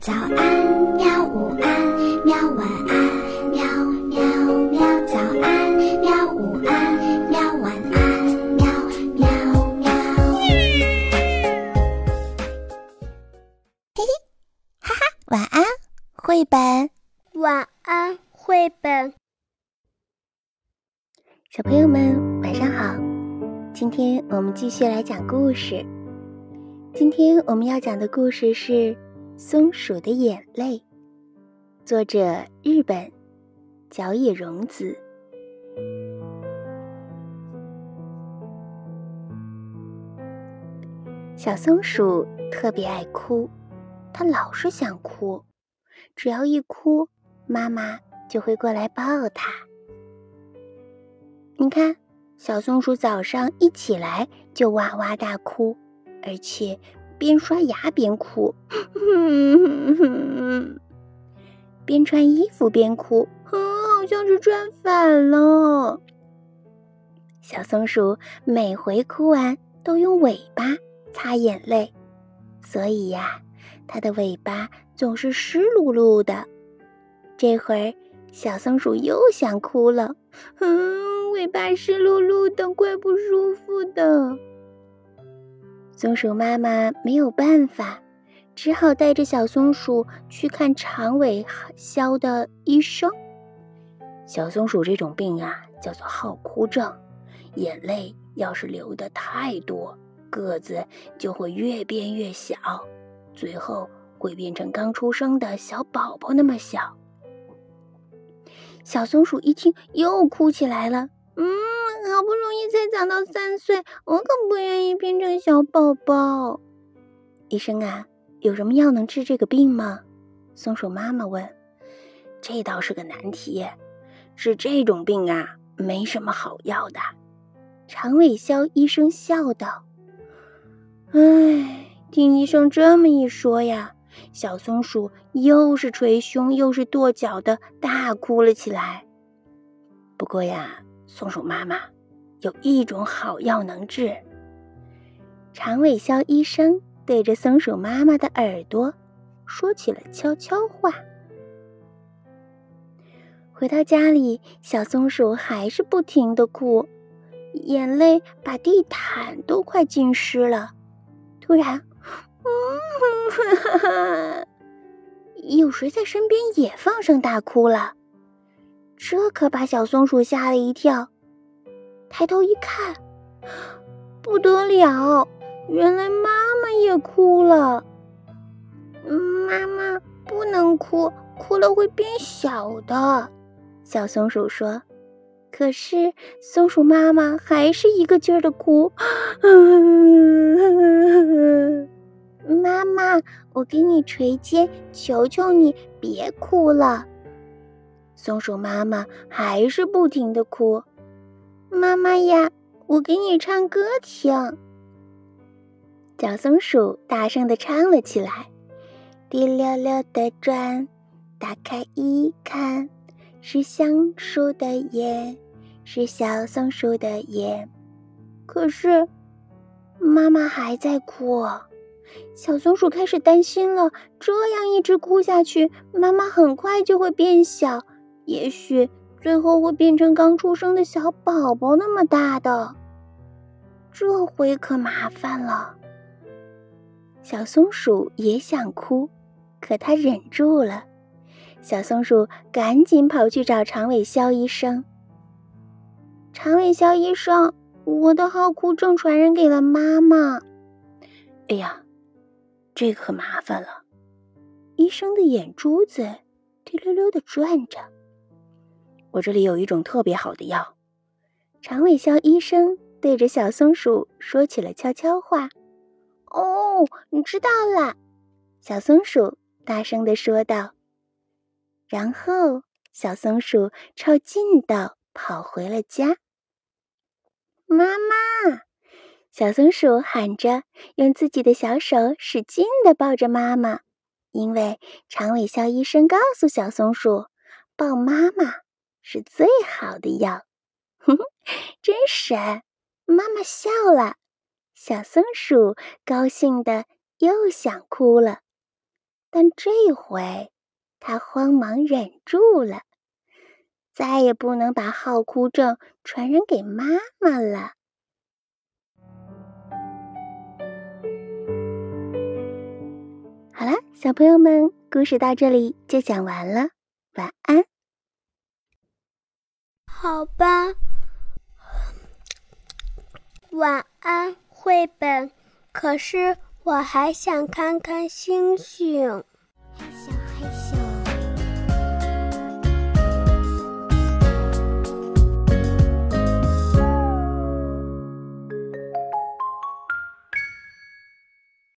早安，喵！午安，喵！晚安，喵喵喵！早安，喵！午安，喵！晚安，喵喵喵！嘿嘿，哈哈，晚安，绘本。晚安，绘本。小朋友们，晚上好！今天我们继续来讲故事。今天我们要讲的故事是《松鼠的眼泪》，作者日本角野荣子。小松鼠特别爱哭，它老是想哭，只要一哭，妈妈就会过来抱它。你看，小松鼠早上一起来就哇哇大哭。而且边刷牙边哭，边穿衣服边哭，好像是穿反了。小松鼠每回哭完都用尾巴擦眼泪，所以呀，它的尾巴总是湿漉漉的。这会儿，小松鼠又想哭了，嗯，尾巴湿漉漉的，怪不舒服的。松鼠妈妈没有办法，只好带着小松鼠去看长尾肖的医生。小松鼠这种病啊，叫做好哭症，眼泪要是流的太多，个子就会越变越小，最后会变成刚出生的小宝宝那么小。小松鼠一听，又哭起来了。嗯。好不容易才长到三岁，我可不愿意变成小宝宝。医生啊，有什么药能治这个病吗？松鼠妈妈问。这倒是个难题，治这种病啊，没什么好药的。长尾肖医生笑道。唉，听医生这么一说呀，小松鼠又是捶胸又是跺脚的大哭了起来。不过呀，松鼠妈妈。有一种好药能治。长尾肖医生对着松鼠妈妈的耳朵说起了悄悄话。回到家里，小松鼠还是不停的哭，眼泪把地毯都快浸湿了。突然，嗯，有谁在身边也放声大哭了？这可把小松鼠吓了一跳。抬头一看，不得了！原来妈妈也哭了。妈妈不能哭，哭了会变小的。小松鼠说。可是松鼠妈妈还是一个劲儿的哭。妈妈，我给你捶肩，求求你别哭了。松鼠妈妈还是不停的哭。妈妈呀，我给你唱歌听。小松鼠大声的唱了起来：“滴溜溜的转，打开一看，是橡树的眼，是小松鼠的眼。”可是，妈妈还在哭。小松鼠开始担心了：这样一直哭下去，妈妈很快就会变小，也许……最后会变成刚出生的小宝宝那么大的，这回可麻烦了。小松鼠也想哭，可它忍住了。小松鼠赶紧跑去找长尾肖医生。长尾肖医生，我的好哭症传染给了妈妈。哎呀，这可麻烦了。医生的眼珠子滴溜溜的转着。我这里有一种特别好的药，长尾肖医生对着小松鼠说起了悄悄话。哦，你知道了，小松鼠大声的说道。然后，小松鼠抄近道跑回了家。妈妈，小松鼠喊着，用自己的小手使劲的抱着妈妈，因为长尾肖医生告诉小松鼠，抱妈妈。是最好的药，哼哼，真神！妈妈笑了，小松鼠高兴的又想哭了。但这回他慌忙忍住了，再也不能把好哭症传染给妈妈了。好了，小朋友们，故事到这里就讲完了，晚安。好吧，晚安，绘本。可是我还想看看星星。